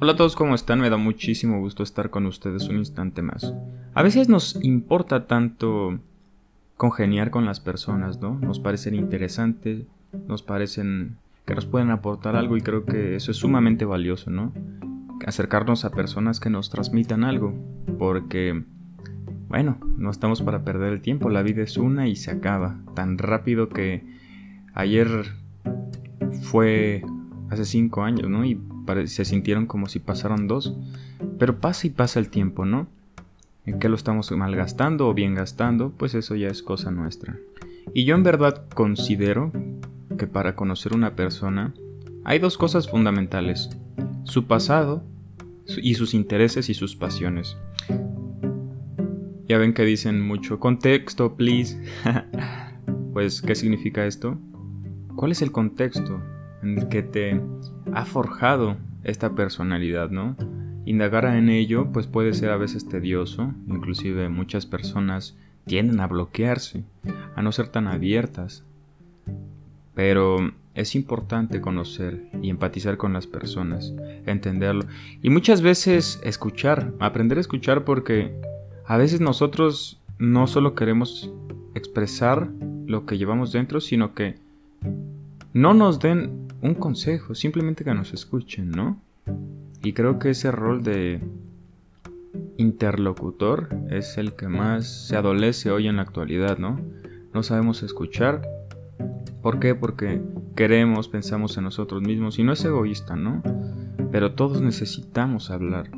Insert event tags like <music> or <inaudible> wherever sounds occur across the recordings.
Hola a todos, ¿cómo están? Me da muchísimo gusto estar con ustedes un instante más. A veces nos importa tanto congeniar con las personas, ¿no? Nos parecen interesantes, nos parecen que nos pueden aportar algo y creo que eso es sumamente valioso, ¿no? Acercarnos a personas que nos transmitan algo, porque, bueno, no estamos para perder el tiempo, la vida es una y se acaba, tan rápido que ayer fue hace cinco años, ¿no? Y se sintieron como si pasaron dos. Pero pasa y pasa el tiempo, ¿no? ¿En qué lo estamos malgastando o bien gastando? Pues eso ya es cosa nuestra. Y yo en verdad considero que para conocer una persona hay dos cosas fundamentales. Su pasado y sus intereses y sus pasiones. Ya ven que dicen mucho contexto, please. <laughs> pues, ¿qué significa esto? ¿Cuál es el contexto en el que te ha forjado esta personalidad, ¿no? Indagar en ello pues puede ser a veces tedioso, inclusive muchas personas tienden a bloquearse, a no ser tan abiertas. Pero es importante conocer y empatizar con las personas, entenderlo y muchas veces escuchar, aprender a escuchar porque a veces nosotros no solo queremos expresar lo que llevamos dentro, sino que no nos den un consejo, simplemente que nos escuchen, ¿no? Y creo que ese rol de interlocutor es el que más se adolece hoy en la actualidad, ¿no? No sabemos escuchar. ¿Por qué? Porque queremos, pensamos en nosotros mismos y no es egoísta, ¿no? Pero todos necesitamos hablar.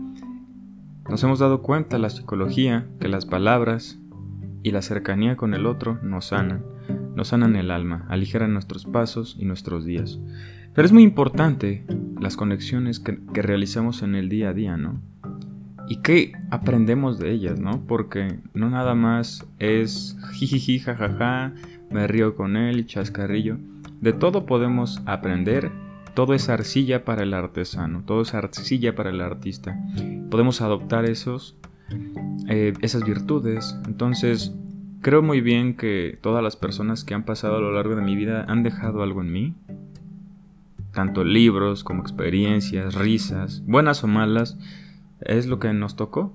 Nos hemos dado cuenta, la psicología, que las palabras y la cercanía con el otro nos sanan nos sanan el alma, aligeran nuestros pasos y nuestros días. Pero es muy importante las conexiones que, realizamos en el día a día, ¿no? Y qué aprendemos de ellas, ¿no? Porque no nada más es jijiji, jajaja, me río con él, chascarrillo. De todo podemos aprender, todo es arcilla para el artesano, todo es arcilla para el artista. Podemos adoptar esos, eh, esas virtudes. Entonces, Creo muy bien que todas las personas que han pasado a lo largo de mi vida han dejado algo en mí. Tanto libros como experiencias, risas, buenas o malas, es lo que nos tocó.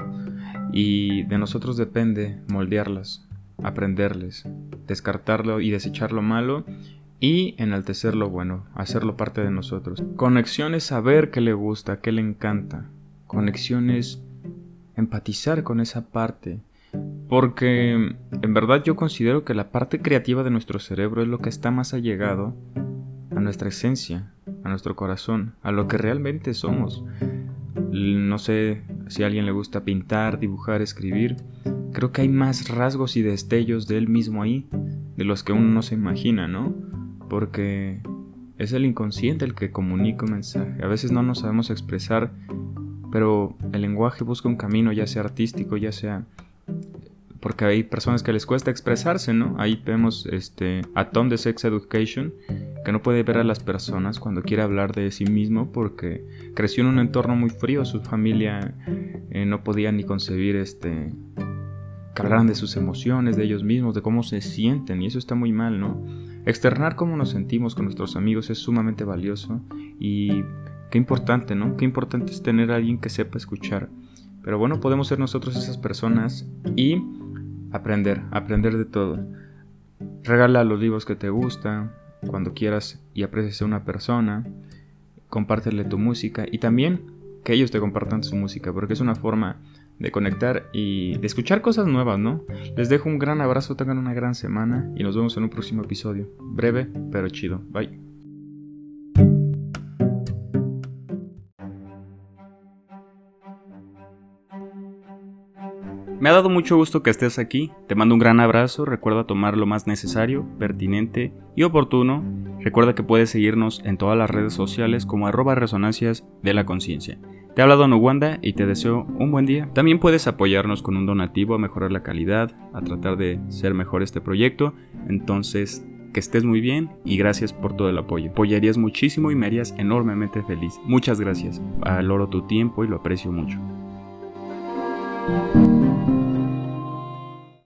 Y de nosotros depende moldearlas, aprenderles, descartarlo y desechar lo malo y enaltecer lo bueno, hacerlo parte de nosotros. Conexiones saber qué le gusta, qué le encanta. Conexiones empatizar con esa parte porque en verdad yo considero que la parte creativa de nuestro cerebro es lo que está más allegado a nuestra esencia, a nuestro corazón, a lo que realmente somos. No sé si a alguien le gusta pintar, dibujar, escribir. Creo que hay más rasgos y destellos de él mismo ahí, de los que uno no se imagina, ¿no? Porque es el inconsciente el que comunica un mensaje. A veces no nos sabemos expresar, pero el lenguaje busca un camino, ya sea artístico, ya sea porque hay personas que les cuesta expresarse, ¿no? Ahí vemos este, a Tom de Sex Education, que no puede ver a las personas cuando quiere hablar de sí mismo porque creció en un entorno muy frío, su familia eh, no podía ni concebir este, que hablaran de sus emociones, de ellos mismos, de cómo se sienten, y eso está muy mal, ¿no? Externar cómo nos sentimos con nuestros amigos es sumamente valioso y qué importante, ¿no? Qué importante es tener a alguien que sepa escuchar. Pero bueno, podemos ser nosotros esas personas y aprender, aprender de todo. Regala los libros que te gustan, cuando quieras y aprecies a una persona, compártele tu música y también que ellos te compartan su música, porque es una forma de conectar y de escuchar cosas nuevas, ¿no? Les dejo un gran abrazo, tengan una gran semana y nos vemos en un próximo episodio. Breve, pero chido. Bye. Me ha dado mucho gusto que estés aquí, te mando un gran abrazo, recuerda tomar lo más necesario, pertinente y oportuno, recuerda que puedes seguirnos en todas las redes sociales como arroba resonancias de la conciencia. Te ha hablado Nuwanda y te deseo un buen día. También puedes apoyarnos con un donativo a mejorar la calidad, a tratar de ser mejor este proyecto, entonces que estés muy bien y gracias por todo el apoyo. Apoyarías muchísimo y me harías enormemente feliz. Muchas gracias. Valoro tu tiempo y lo aprecio mucho.